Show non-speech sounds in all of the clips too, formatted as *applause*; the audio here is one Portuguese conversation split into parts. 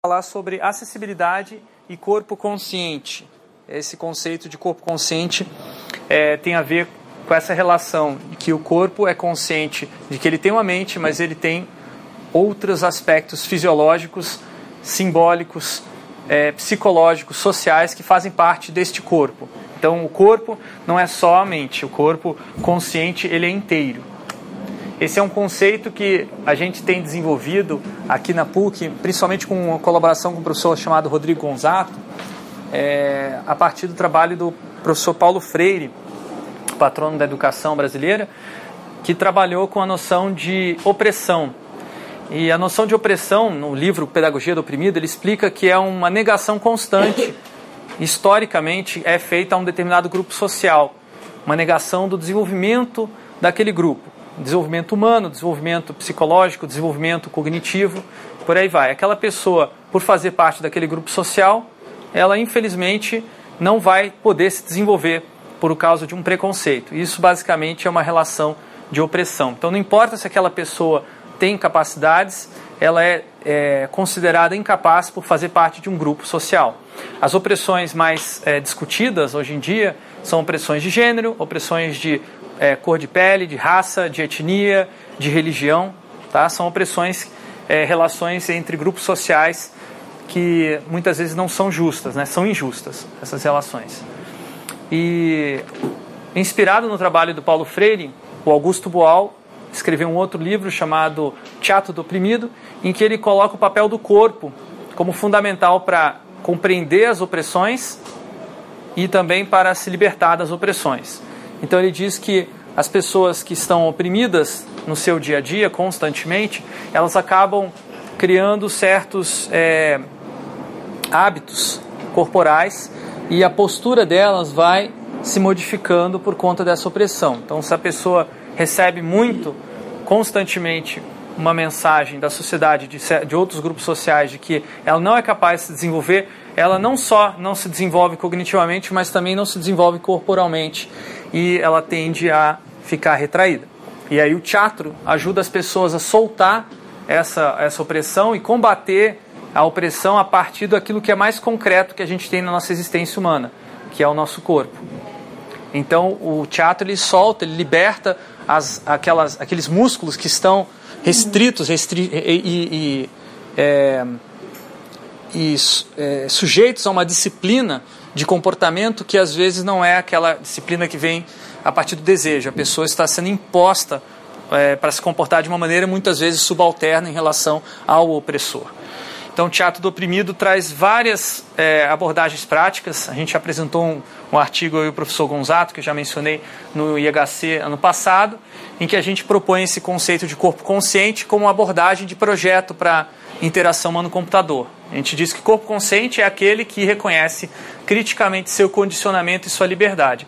falar sobre acessibilidade e corpo consciente. Esse conceito de corpo consciente é, tem a ver com essa relação de que o corpo é consciente de que ele tem uma mente, mas ele tem outros aspectos fisiológicos, simbólicos, é, psicológicos, sociais que fazem parte deste corpo. Então, o corpo não é só a mente, o corpo consciente ele é inteiro. Esse é um conceito que a gente tem desenvolvido aqui na PUC, principalmente com uma colaboração com um professor chamado Rodrigo Gonzato, é, a partir do trabalho do professor Paulo Freire, patrono da educação brasileira, que trabalhou com a noção de opressão. E a noção de opressão, no livro Pedagogia do Oprimido, ele explica que é uma negação constante, historicamente, é feita a um determinado grupo social, uma negação do desenvolvimento daquele grupo desenvolvimento humano, desenvolvimento psicológico, desenvolvimento cognitivo, por aí vai. Aquela pessoa, por fazer parte daquele grupo social, ela infelizmente não vai poder se desenvolver por causa de um preconceito. Isso basicamente é uma relação de opressão. Então não importa se aquela pessoa tem capacidades, ela é, é considerada incapaz por fazer parte de um grupo social. As opressões mais é, discutidas hoje em dia são opressões de gênero, opressões de é, cor de pele, de raça, de etnia, de religião. Tá? São opressões, é, relações entre grupos sociais que muitas vezes não são justas, né? são injustas essas relações. E inspirado no trabalho do Paulo Freire, o Augusto Boal escreveu um outro livro chamado Teatro do Oprimido, em que ele coloca o papel do corpo como fundamental para compreender as opressões e também para se libertar das opressões. Então ele diz que as pessoas que estão oprimidas no seu dia a dia, constantemente, elas acabam criando certos é, hábitos corporais e a postura delas vai se modificando por conta dessa opressão. Então, se a pessoa recebe muito, constantemente, uma mensagem da sociedade, de, de outros grupos sociais, de que ela não é capaz de se desenvolver, ela não só não se desenvolve cognitivamente, mas também não se desenvolve corporalmente e ela tende a ficar retraída. E aí o teatro ajuda as pessoas a soltar essa, essa opressão e combater a opressão a partir daquilo que é mais concreto que a gente tem na nossa existência humana, que é o nosso corpo. Então o teatro ele solta, ele liberta as, aquelas, aqueles músculos que estão restritos restri e, e, e, é, e é, sujeitos a uma disciplina de comportamento que às vezes não é aquela disciplina que vem a partir do desejo. A pessoa está sendo imposta é, para se comportar de uma maneira muitas vezes subalterna em relação ao opressor. Então, o Teatro do Oprimido traz várias é, abordagens práticas. A gente apresentou um, um artigo, e o professor Gonzato, que eu já mencionei no IHC ano passado, em que a gente propõe esse conceito de corpo consciente como abordagem de projeto para interação humano-computador. A gente diz que corpo consciente é aquele que reconhece criticamente seu condicionamento e sua liberdade.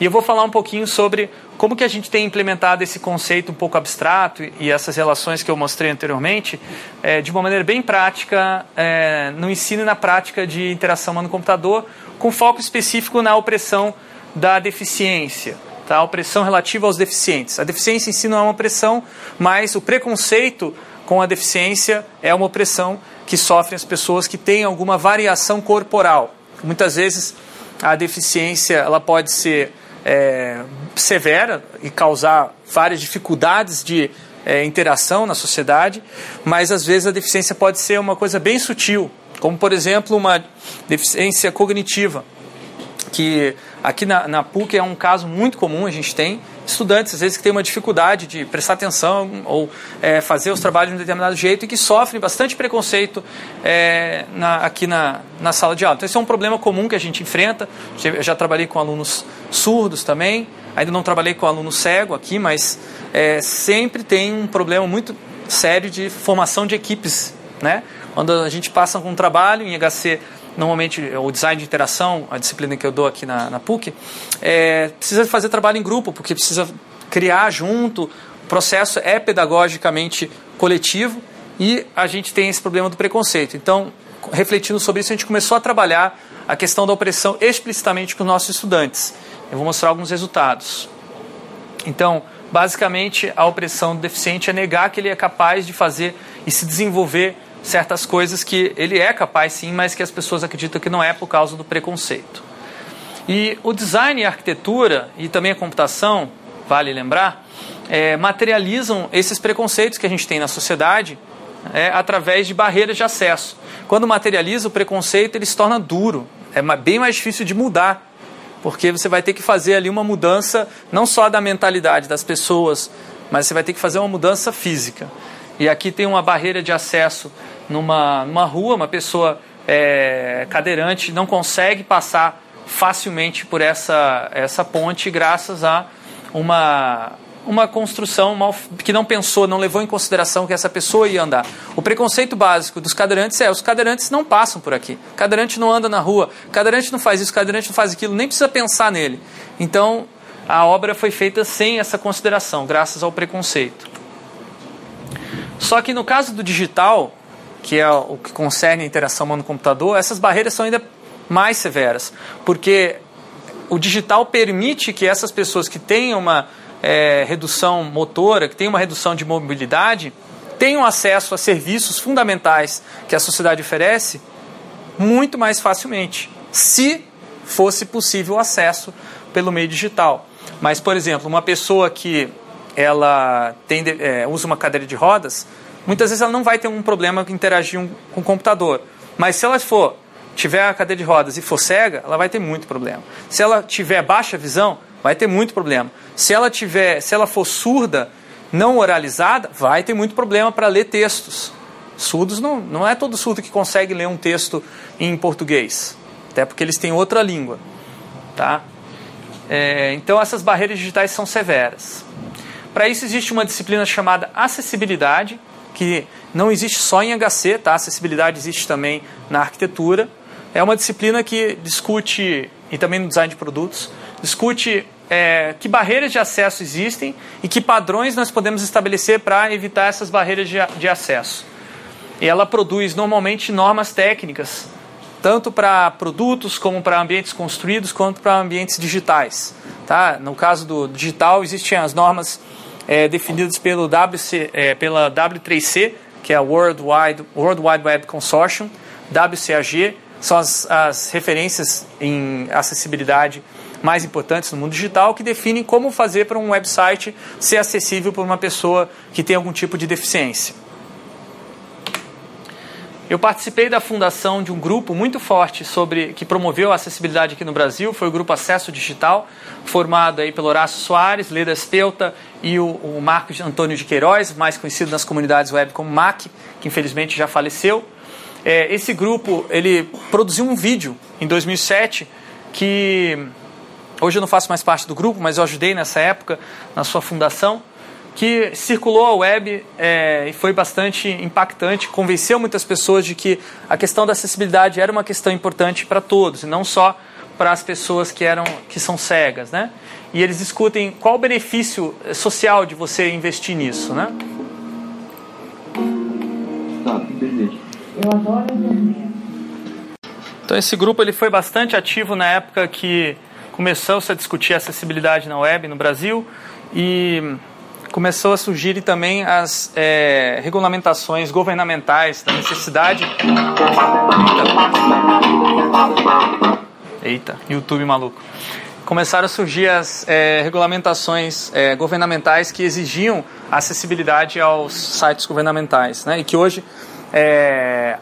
E eu vou falar um pouquinho sobre como que a gente tem implementado esse conceito um pouco abstrato e essas relações que eu mostrei anteriormente é, de uma maneira bem prática é, no ensino e na prática de interação humano-computador, com foco específico na opressão da deficiência, tá? a opressão relativa aos deficientes. A deficiência em si não é uma opressão, mas o preconceito com a deficiência é uma opressão que sofrem as pessoas que têm alguma variação corporal. Muitas vezes a deficiência ela pode ser é, severa e causar várias dificuldades de é, interação na sociedade, mas às vezes a deficiência pode ser uma coisa bem sutil, como por exemplo uma deficiência cognitiva, que aqui na, na PUC é um caso muito comum, a gente tem, estudantes, às vezes, que têm uma dificuldade de prestar atenção ou é, fazer os trabalhos de um determinado jeito e que sofrem bastante preconceito é, na, aqui na, na sala de aula. Então, esse é um problema comum que a gente enfrenta. Eu já trabalhei com alunos surdos também, ainda não trabalhei com aluno cego aqui, mas é, sempre tem um problema muito sério de formação de equipes. Né? Quando a gente passa com um trabalho em HC normalmente o design de interação, a disciplina que eu dou aqui na, na PUC, é, precisa fazer trabalho em grupo, porque precisa criar junto, o processo é pedagogicamente coletivo e a gente tem esse problema do preconceito. Então, refletindo sobre isso, a gente começou a trabalhar a questão da opressão explicitamente com os nossos estudantes. Eu vou mostrar alguns resultados. Então, basicamente, a opressão do deficiente é negar que ele é capaz de fazer e se desenvolver certas coisas que ele é capaz sim, mas que as pessoas acreditam que não é por causa do preconceito. E o design e a arquitetura e também a computação, vale lembrar, é, materializam esses preconceitos que a gente tem na sociedade é, através de barreiras de acesso. Quando materializa o preconceito, ele se torna duro, é bem mais difícil de mudar, porque você vai ter que fazer ali uma mudança não só da mentalidade das pessoas, mas você vai ter que fazer uma mudança física. E aqui tem uma barreira de acesso numa, numa rua, uma pessoa é, cadeirante não consegue passar facilmente por essa, essa ponte graças a uma, uma construção mal, que não pensou, não levou em consideração que essa pessoa ia andar. O preconceito básico dos cadeirantes é: os cadeirantes não passam por aqui. Cadeirante não anda na rua, cadeirante não faz isso, cadeirante não faz aquilo, nem precisa pensar nele. Então, a obra foi feita sem essa consideração, graças ao preconceito. Só que no caso do digital, que é o que concerne a interação humano-computador, essas barreiras são ainda mais severas, porque o digital permite que essas pessoas que têm uma é, redução motora, que têm uma redução de mobilidade, tenham acesso a serviços fundamentais que a sociedade oferece muito mais facilmente, se fosse possível o acesso pelo meio digital. Mas, por exemplo, uma pessoa que ela tem, é, usa uma cadeira de rodas, muitas vezes ela não vai ter um problema com interagir um, com o computador. Mas se ela for tiver a cadeira de rodas e for cega, ela vai ter muito problema. Se ela tiver baixa visão, vai ter muito problema. Se ela tiver, se ela for surda, não oralizada, vai ter muito problema para ler textos. Surdos não, não é todo surdo que consegue ler um texto em português, até porque eles têm outra língua, tá? É, então essas barreiras digitais são severas. Para isso existe uma disciplina chamada acessibilidade, que não existe só em HC, tá? Acessibilidade existe também na arquitetura. É uma disciplina que discute, e também no design de produtos, discute é, que barreiras de acesso existem e que padrões nós podemos estabelecer para evitar essas barreiras de, de acesso. E ela produz normalmente normas técnicas, tanto para produtos como para ambientes construídos, quanto para ambientes digitais. Tá? No caso do digital, existem as normas é, definidas pelo WC, é, pela W3C, que é a World Wide, World Wide Web Consortium, WCAG, são as, as referências em acessibilidade mais importantes no mundo digital, que definem como fazer para um website ser acessível por uma pessoa que tem algum tipo de deficiência. Eu participei da fundação de um grupo muito forte sobre que promoveu a acessibilidade aqui no Brasil, foi o grupo Acesso Digital, formado aí pelo Horácio Soares, Leda Spelta e o, o Marcos Antônio de Queiroz, mais conhecido nas comunidades web como MAC, que infelizmente já faleceu. É, esse grupo ele produziu um vídeo em 2007 que hoje eu não faço mais parte do grupo, mas eu ajudei nessa época na sua fundação que circulou a web é, e foi bastante impactante, convenceu muitas pessoas de que a questão da acessibilidade era uma questão importante para todos, e não só para as pessoas que, eram, que são cegas. Né? E eles discutem qual o benefício social de você investir nisso. Né? Tá, Eu adoro Então esse grupo ele foi bastante ativo na época que começou-se a discutir acessibilidade na web no Brasil e começou a surgir também as é, regulamentações governamentais da necessidade. Eita, YouTube maluco. Começaram a surgir as é, regulamentações é, governamentais que exigiam acessibilidade aos sites governamentais, né? E que hoje é,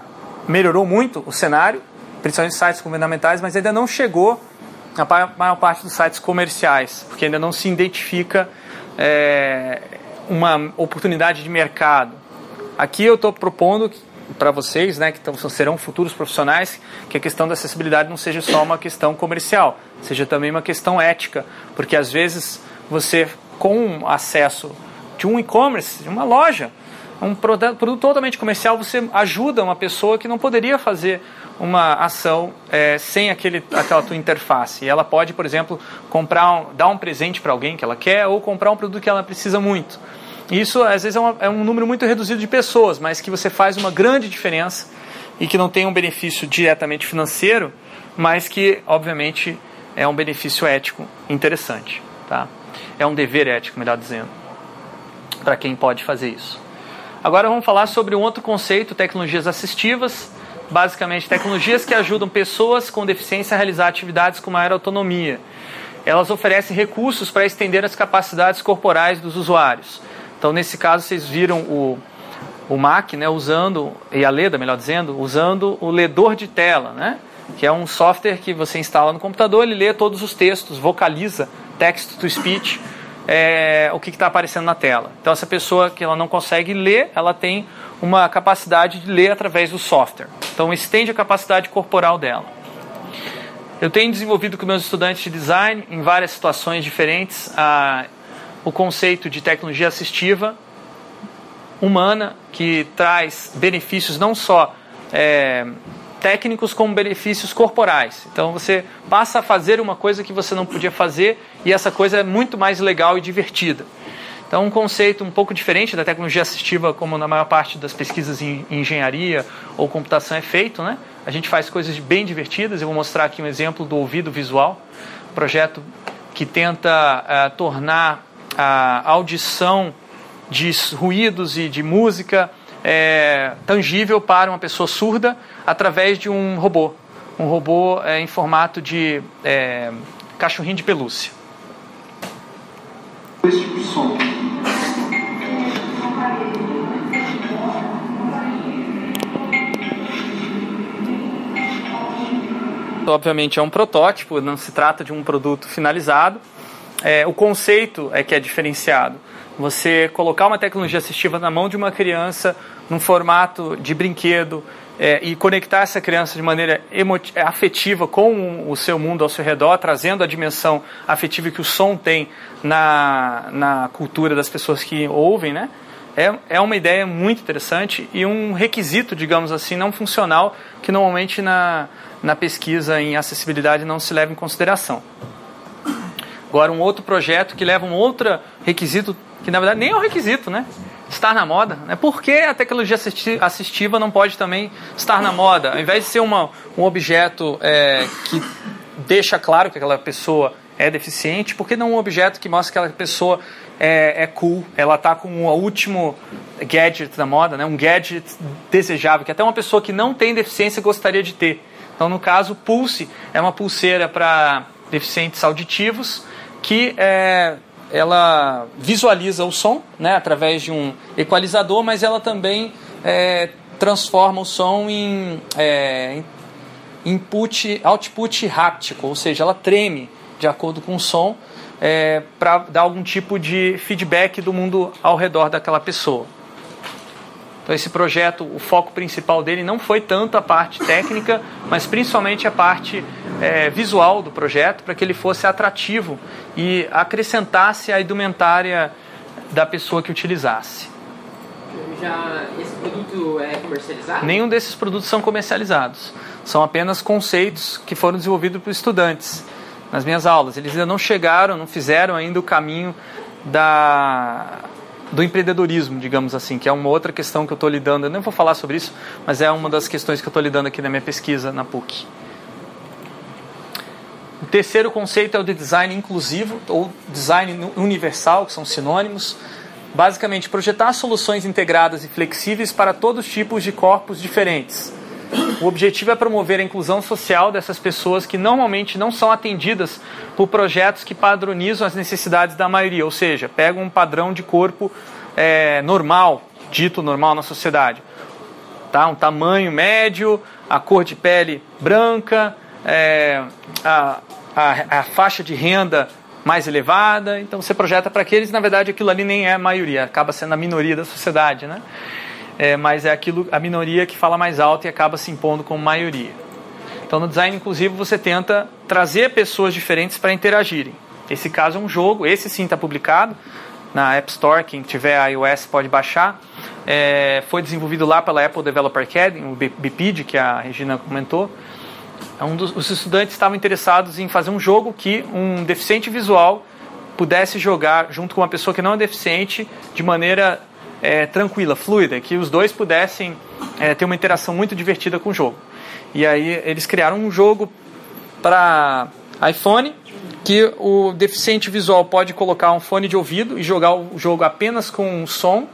melhorou muito o cenário, principalmente sites governamentais, mas ainda não chegou na maior parte dos sites comerciais, porque ainda não se identifica é, uma oportunidade de mercado. Aqui eu estou propondo para vocês, né, que tão, serão futuros profissionais, que a questão da acessibilidade não seja só uma questão comercial, seja também uma questão ética, porque às vezes você, com acesso de um e-commerce, de uma loja, um produto, totalmente comercial, você ajuda uma pessoa que não poderia fazer uma ação é, sem aquele, aquela tua interface. E ela pode, por exemplo, comprar um, dar um presente para alguém que ela quer ou comprar um produto que ela precisa muito. Isso, às vezes, é, uma, é um número muito reduzido de pessoas, mas que você faz uma grande diferença e que não tem um benefício diretamente financeiro, mas que, obviamente, é um benefício ético interessante. Tá? É um dever ético, melhor dizendo, para quem pode fazer isso. Agora vamos falar sobre um outro conceito, tecnologias assistivas, basicamente tecnologias que ajudam pessoas com deficiência a realizar atividades com maior autonomia. Elas oferecem recursos para estender as capacidades corporais dos usuários. Então, nesse caso, vocês viram o, o Mac, né, usando, e a Leda, melhor dizendo, usando o ledor de tela, né, que é um software que você instala no computador, ele lê todos os textos, vocaliza text to speech, é, o que está aparecendo na tela. Então, essa pessoa que ela não consegue ler, ela tem uma capacidade de ler através do software. Então, estende a capacidade corporal dela. Eu tenho desenvolvido com meus estudantes de design, em várias situações diferentes, a, o conceito de tecnologia assistiva humana, que traz benefícios não só é, técnicos como benefícios corporais. Então você passa a fazer uma coisa que você não podia fazer e essa coisa é muito mais legal e divertida. Então, um conceito um pouco diferente da tecnologia assistiva, como na maior parte das pesquisas em engenharia ou computação é feito, né? A gente faz coisas bem divertidas. Eu vou mostrar aqui um exemplo do ouvido visual, projeto que tenta uh, tornar a audição de ruídos e de música é, tangível para uma pessoa surda através de um robô. Um robô é, em formato de é, cachorrinho de pelúcia. Esse tipo de som. Obviamente é um protótipo, não se trata de um produto finalizado. É, o conceito é que é diferenciado. Você colocar uma tecnologia assistiva na mão de uma criança num formato de brinquedo é, e conectar essa criança de maneira afetiva com o seu mundo ao seu redor, trazendo a dimensão afetiva que o som tem na, na cultura das pessoas que ouvem, né? É, é uma ideia muito interessante e um requisito, digamos assim, não funcional que normalmente na, na pesquisa em acessibilidade não se leva em consideração. Agora, um outro projeto que leva um outro requisito, que na verdade nem é um requisito, né? Estar na moda. Né? Por que a tecnologia assistiva não pode também estar na moda? Ao invés de ser uma, um objeto é, que deixa claro que aquela pessoa é deficiente, por que não um objeto que mostra que aquela pessoa é, é cool, ela está com o último gadget da moda, né? um gadget desejável, que até uma pessoa que não tem deficiência gostaria de ter. Então, no caso, Pulse é uma pulseira para deficientes auditivos que é, ela visualiza o som né, através de um equalizador, mas ela também é, transforma o som em, é, input, output háptico, ou seja, ela treme de acordo com o som é, para dar algum tipo de feedback do mundo ao redor daquela pessoa. Então, esse projeto, o foco principal dele não foi tanto a parte técnica, mas principalmente a parte é, visual do projeto, para que ele fosse atrativo e acrescentasse a indumentária da pessoa que utilizasse. Já esse produto é comercializado? Nenhum desses produtos são comercializados. São apenas conceitos que foram desenvolvidos por estudantes nas minhas aulas. Eles ainda não chegaram, não fizeram ainda o caminho da do empreendedorismo, digamos assim, que é uma outra questão que eu estou lidando. Eu nem vou falar sobre isso, mas é uma das questões que eu estou lidando aqui na minha pesquisa na PUC. O terceiro conceito é o de design inclusivo ou design universal, que são sinônimos. Basicamente, projetar soluções integradas e flexíveis para todos os tipos de corpos diferentes. O objetivo é promover a inclusão social dessas pessoas que normalmente não são atendidas por projetos que padronizam as necessidades da maioria, ou seja, pegam um padrão de corpo é, normal, dito normal na sociedade. Tá? Um tamanho médio, a cor de pele branca, é, a, a, a faixa de renda mais elevada. Então você projeta para aqueles, na verdade, aquilo ali nem é a maioria, acaba sendo a minoria da sociedade, né? É, mas é aquilo a minoria que fala mais alto e acaba se impondo como maioria. Então, no design inclusivo, você tenta trazer pessoas diferentes para interagirem. Esse caso é um jogo, esse sim está publicado na App Store, quem tiver iOS pode baixar. É, foi desenvolvido lá pela Apple Developer Academy, o BPID, que a Regina comentou. É um dos, os estudantes estavam interessados em fazer um jogo que um deficiente visual pudesse jogar junto com uma pessoa que não é deficiente de maneira é, tranquila, fluida, que os dois pudessem é, ter uma interação muito divertida com o jogo. E aí eles criaram um jogo para iPhone que o deficiente visual pode colocar um fone de ouvido e jogar o jogo apenas com som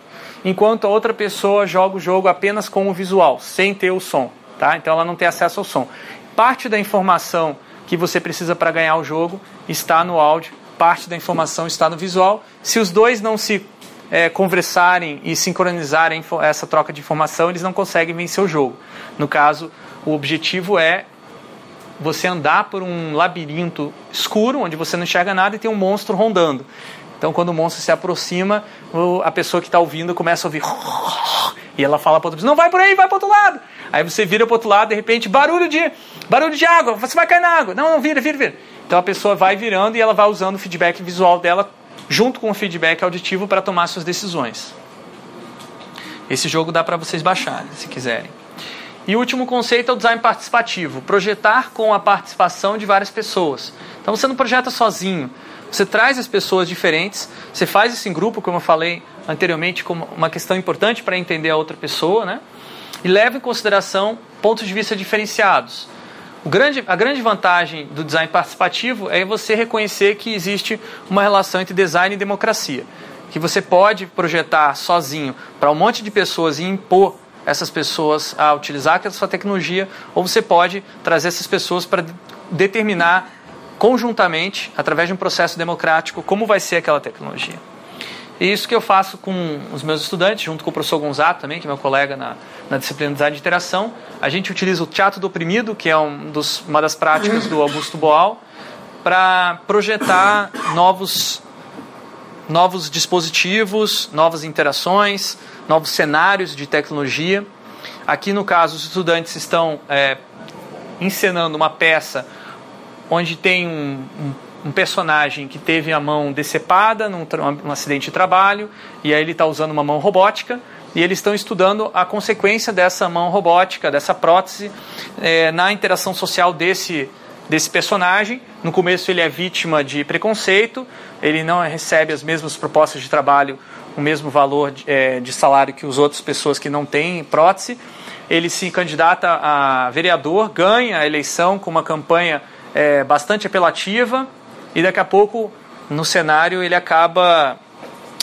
enquanto a outra pessoa joga o jogo apenas com o visual, sem ter o som. Tá? Então ela não tem acesso ao som. Parte da informação que você precisa para ganhar o jogo está no áudio, parte da informação está no visual. Se os dois não se é, conversarem e sincronizarem essa troca de informação, eles não conseguem vencer o jogo. No caso, o objetivo é você andar por um labirinto escuro, onde você não enxerga nada e tem um monstro rondando. Então, quando o monstro se aproxima, a pessoa que está ouvindo começa a ouvir. *laughs* E ela fala para outra pessoa: Não vai por aí, vai para outro lado. Aí você vira para outro lado, de repente, barulho de, barulho de água, você vai cair na água. Não, não, vira, vira, vira. Então a pessoa vai virando e ela vai usando o feedback visual dela junto com o feedback auditivo para tomar suas decisões. Esse jogo dá para vocês baixarem, se quiserem. E o último conceito é o design participativo, projetar com a participação de várias pessoas. Então você não projeta sozinho, você traz as pessoas diferentes, você faz isso em grupo, como eu falei anteriormente, como uma questão importante para entender a outra pessoa, né? E leva em consideração pontos de vista diferenciados. Grande, a grande vantagem do design participativo é você reconhecer que existe uma relação entre design e democracia. Que você pode projetar sozinho para um monte de pessoas e impor essas pessoas a utilizar aquela sua tecnologia, ou você pode trazer essas pessoas para determinar conjuntamente, através de um processo democrático, como vai ser aquela tecnologia. E isso que eu faço com os meus estudantes, junto com o professor Gonzato também, que é meu colega na, na disciplina de design de interação. A gente utiliza o teatro do oprimido, que é um dos, uma das práticas do Augusto Boal, para projetar novos, novos dispositivos, novas interações, novos cenários de tecnologia. Aqui, no caso, os estudantes estão é, encenando uma peça onde tem um, um, um, personagem que teve a mão decepada num, num acidente de trabalho, e aí ele está usando uma mão robótica, e eles estão estudando a consequência dessa mão robótica, dessa prótese, é, na interação social desse, desse personagem. No começo ele é vítima de preconceito, ele não recebe as mesmas propostas de trabalho o mesmo valor de, é, de salário que as outras pessoas que não têm prótese. Ele se candidata a vereador, ganha a eleição com uma campanha é, bastante apelativa e daqui a pouco no cenário ele acaba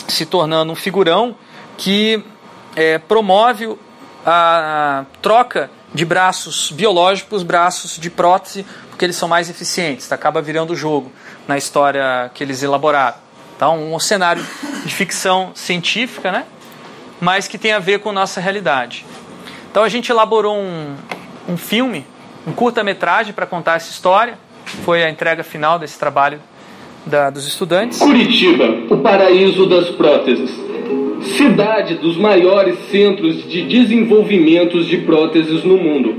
se tornando um figurão que é, promove a troca de braços biológicos, braços de prótese, porque eles são mais eficientes. Acaba virando o jogo na história que eles elaboraram. Então, um cenário de ficção científica, né? mas que tem a ver com nossa realidade. Então, a gente elaborou um, um filme, um curta-metragem para contar essa história. Foi a entrega final desse trabalho da, dos estudantes. Curitiba, o paraíso das próteses. Cidade dos maiores centros de desenvolvimento de próteses no mundo.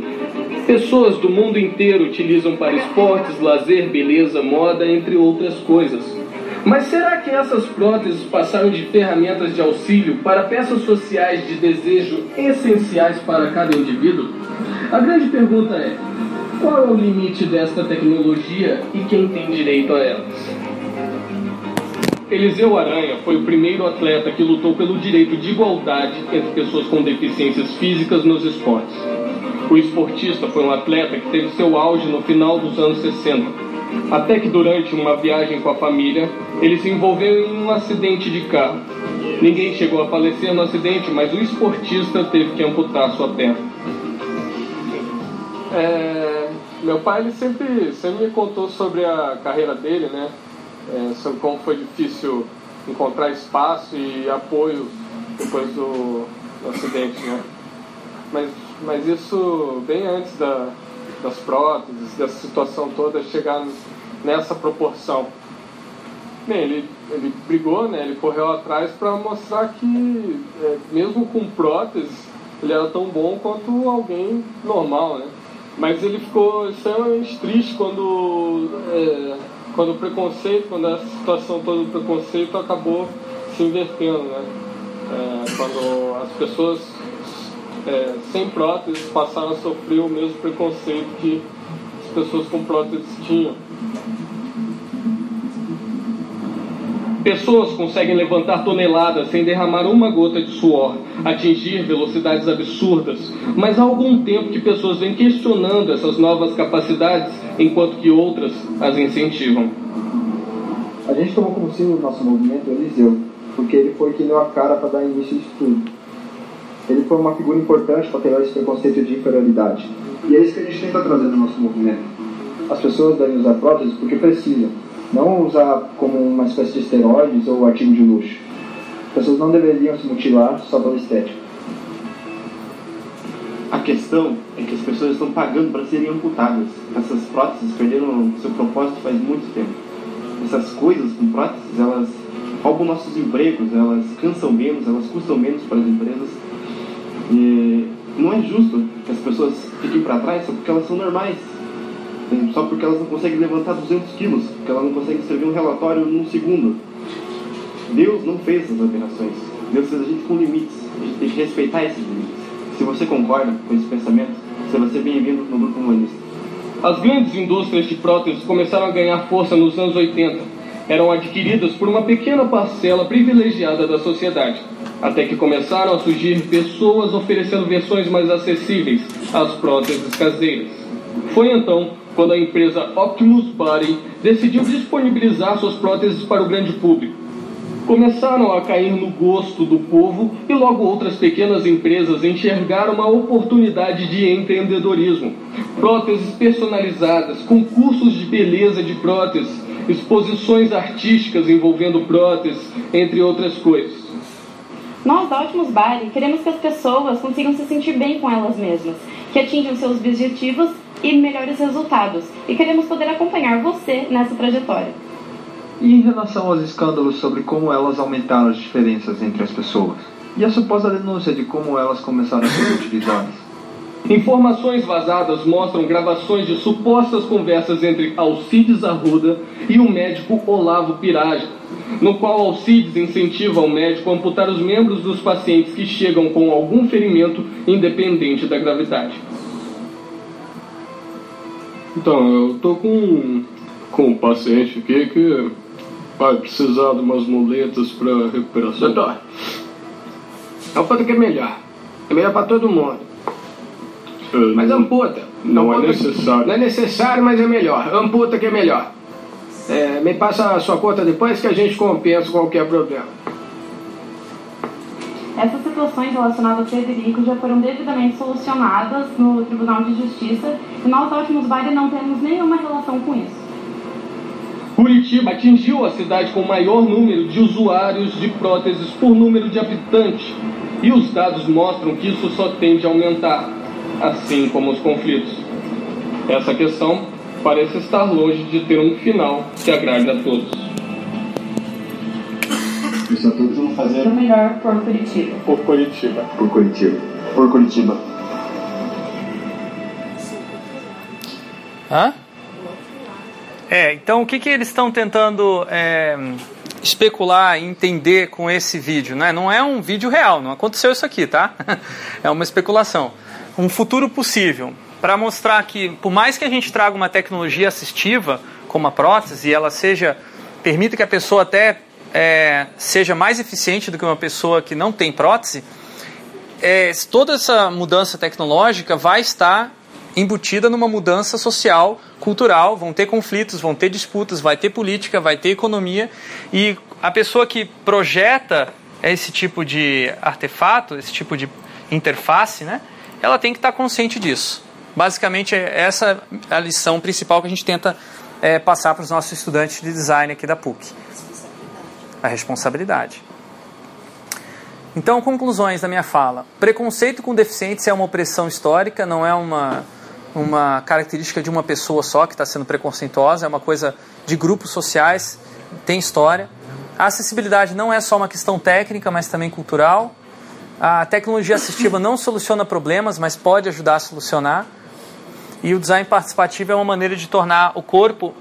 Pessoas do mundo inteiro utilizam para esportes, lazer, beleza, moda, entre outras coisas. Mas será que essas próteses passaram de ferramentas de auxílio para peças sociais de desejo essenciais para cada indivíduo? A grande pergunta é: qual é o limite desta tecnologia e quem tem direito a elas? Eliseu Aranha foi o primeiro atleta que lutou pelo direito de igualdade entre pessoas com deficiências físicas nos esportes. O esportista foi um atleta que teve seu auge no final dos anos 60 até que durante uma viagem com a família, ele se envolveu em um acidente de carro. Ninguém chegou a falecer no acidente, mas o esportista teve que amputar sua perna. É, meu pai ele sempre, sempre me contou sobre a carreira dele, né? É, sobre como foi difícil encontrar espaço e apoio depois do, do acidente, né? Mas, mas isso bem antes da, das próteses, dessa situação toda chegar nessa proporção. Bem, ele, ele brigou, né? ele correu atrás para mostrar que, é, mesmo com próteses, ele era tão bom quanto alguém normal, né? Mas ele ficou extremamente triste quando, é, quando o preconceito, quando a situação toda do preconceito acabou se invertendo, né? É, quando as pessoas é, sem próteses passaram a sofrer o mesmo preconceito que as pessoas com próteses tinham. Pessoas conseguem levantar toneladas sem derramar uma gota de suor, atingir velocidades absurdas, mas há algum tempo que pessoas vêm questionando essas novas capacidades, enquanto que outras as incentivam. A gente tomou como símbolo do nosso movimento Eliseu, porque ele foi que deu a cara para dar início isso tudo. ele foi uma figura importante para quebrar esse preconceito de inferioridade. E é isso que a gente tenta trazer no nosso movimento. As pessoas devem usar próteses porque precisam, não usar como uma espécie de esteroides ou artigo de luxo. As pessoas não deveriam se mutilar só pela estética. A questão é que as pessoas estão pagando para serem amputadas. Essas próteses perderam seu propósito faz muito tempo. Essas coisas com próteses, elas roubam nossos empregos, elas cansam menos, elas custam menos para as empresas. E não é justo que as pessoas fiquem para trás só porque elas são normais. Só porque elas não conseguem levantar 200 quilos, porque elas não conseguem escrever um relatório num segundo. Deus não fez essas operações. Deus fez a gente com limites. A gente tem que respeitar esses limites. Se você concorda com esse pensamento, você vai ser bem-vindo no grupo humanista. As grandes indústrias de próteses começaram a ganhar força nos anos 80. Eram adquiridas por uma pequena parcela privilegiada da sociedade, até que começaram a surgir pessoas oferecendo versões mais acessíveis às próteses caseiras. Foi então quando a empresa Optimus Body decidiu disponibilizar suas próteses para o grande público começaram a cair no gosto do povo e logo outras pequenas empresas enxergaram uma oportunidade de empreendedorismo. Próteses personalizadas, concursos de beleza de próteses, exposições artísticas envolvendo próteses, entre outras coisas. Nós da Optimus Body queremos que as pessoas consigam se sentir bem com elas mesmas, que atinjam seus objetivos e melhores resultados, e queremos poder acompanhar você nessa trajetória. E em relação aos escândalos sobre como elas aumentaram as diferenças entre as pessoas? E a suposta denúncia de como elas começaram a ser utilizadas? Informações vazadas mostram gravações de supostas conversas entre Alcides Arruda e o médico Olavo Piraja, no qual Alcides incentiva o médico a amputar os membros dos pacientes que chegam com algum ferimento independente da gravidade. Então, eu tô com, com um paciente aqui que vai precisar de umas muletas para recuperação. Doutor, amputa que é melhor. É melhor para todo mundo. É, Mas amputa. Não é Amputa- necessário. Não é necessário, mas é melhor. Amputa que é melhor. É, me passa a sua conta depois que a gente compensa qualquer problema. Essas situações relacionadas ao Frederico já foram devidamente solucionadas no Tribunal de Justiça e nós Optimus Body não temos nenhuma relação com isso. Curitiba atingiu a cidade com o maior número de usuários de próteses por número de habitantes. E os dados mostram que isso só tende a aumentar, assim como os conflitos. Essa questão parece estar longe de ter um final que agrade a todos. Fazer O melhor por Curitiba. Por Curitiba. por Curitiba. Por Curitiba. Hã? É, então o que, que eles estão tentando é, especular e entender com esse vídeo? Né? Não é um vídeo real, não aconteceu isso aqui, tá? *laughs* É uma especulação. Um futuro possível. Para mostrar que, por mais que a gente traga uma tecnologia assistiva, como a prótese, e ela seja. permita que a pessoa até é, seja mais eficiente do que uma pessoa que não tem prótese, é, toda essa mudança tecnológica vai estar embutida numa mudança social, cultural, vão ter conflitos, vão ter disputas, vai ter política, vai ter economia e a pessoa que projeta esse tipo de artefato, esse tipo de interface, né, ela tem que estar consciente disso. Basicamente, é essa a lição principal que a gente tenta é, passar para os nossos estudantes de design aqui da PUC. A responsabilidade. Então, conclusões da minha fala. Preconceito com deficientes é uma opressão histórica, não é uma, uma característica de uma pessoa só que está sendo preconceituosa, é uma coisa de grupos sociais, tem história. A acessibilidade não é só uma questão técnica, mas também cultural. A tecnologia assistiva não soluciona problemas, mas pode ajudar a solucionar. E o design participativo é uma maneira de tornar o corpo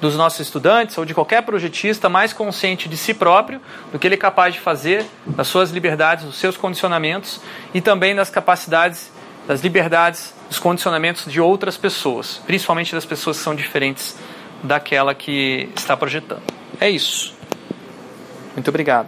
dos nossos estudantes ou de qualquer projetista mais consciente de si próprio, do que ele é capaz de fazer, das suas liberdades, dos seus condicionamentos e também das capacidades, das liberdades, dos condicionamentos de outras pessoas, principalmente das pessoas que são diferentes daquela que está projetando. É isso. Muito obrigado.